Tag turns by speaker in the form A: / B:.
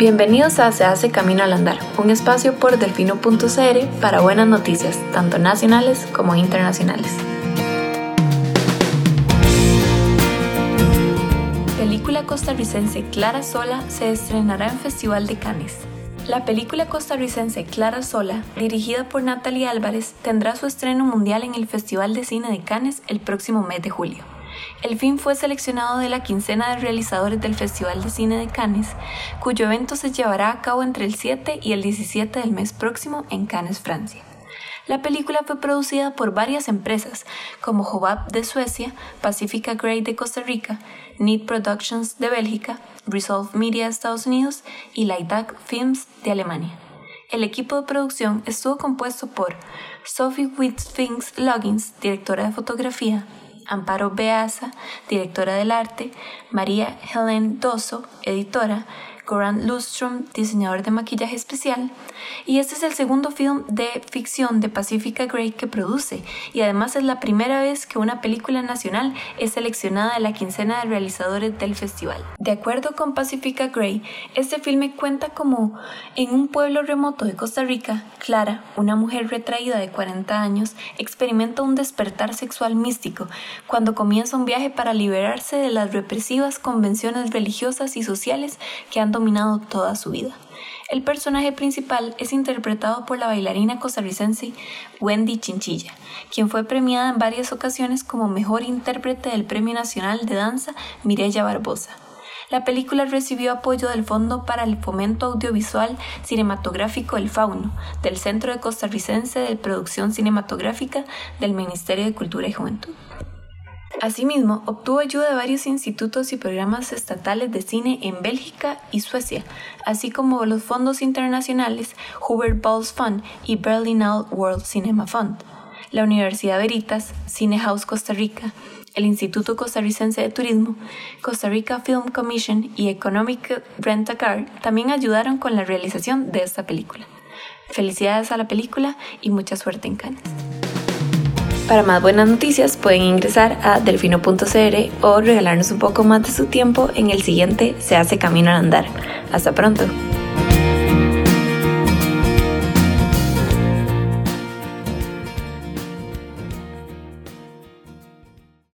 A: Bienvenidos a Se hace Camino al Andar, un espacio por delfino.cr para buenas noticias, tanto nacionales como internacionales. Película costarricense Clara Sola se estrenará en Festival de Cannes. La película costarricense Clara Sola, dirigida por Natalie Álvarez, tendrá su estreno mundial en el Festival de Cine de Cannes el próximo mes de julio. El film fue seleccionado de la quincena de realizadores del Festival de Cine de Cannes, cuyo evento se llevará a cabo entre el 7 y el 17 del mes próximo en Cannes, Francia. La película fue producida por varias empresas como Hobab de Suecia, Pacifica Grey de Costa Rica, Need Productions de Bélgica, Resolve Media de Estados Unidos y Lightag Films de Alemania. El equipo de producción estuvo compuesto por Sophie Whitfinks Loggins, directora de fotografía, Amparo Beaza, directora del arte, María Helen Dosso, editora, Goran Lustrom, diseñador de maquillaje especial, y este es el segundo film de ficción de Pacifica Gray que produce, y además es la primera vez que una película nacional es seleccionada de la quincena de realizadores del festival. De acuerdo con Pacifica Gray, este filme cuenta como en un pueblo remoto de Costa Rica, Clara, una mujer retraída de 40 años, experimenta un despertar sexual místico cuando comienza un viaje para liberarse de las represivas convenciones religiosas y sociales que han toda su vida. El personaje principal es interpretado por la bailarina costarricense Wendy Chinchilla, quien fue premiada en varias ocasiones como mejor intérprete del Premio Nacional de Danza Mireya Barbosa. La película recibió apoyo del Fondo para el Fomento Audiovisual Cinematográfico El Fauno, del Centro de Costarricense de Producción Cinematográfica del Ministerio de Cultura y Juventud. Asimismo, obtuvo ayuda de varios institutos y programas estatales de cine en Bélgica y Suecia, así como los fondos internacionales Hubert Balls Fund y Berlinale World Cinema Fund. La Universidad Veritas, Cine House Costa Rica, el Instituto Costarricense de Turismo, Costa Rica Film Commission y Economic Rent a Car también ayudaron con la realización de esta película. Felicidades a la película y mucha suerte en Cannes. Para más buenas noticias pueden ingresar a delfino.cr o regalarnos un poco más de su tiempo en el siguiente Se hace camino al andar. Hasta pronto.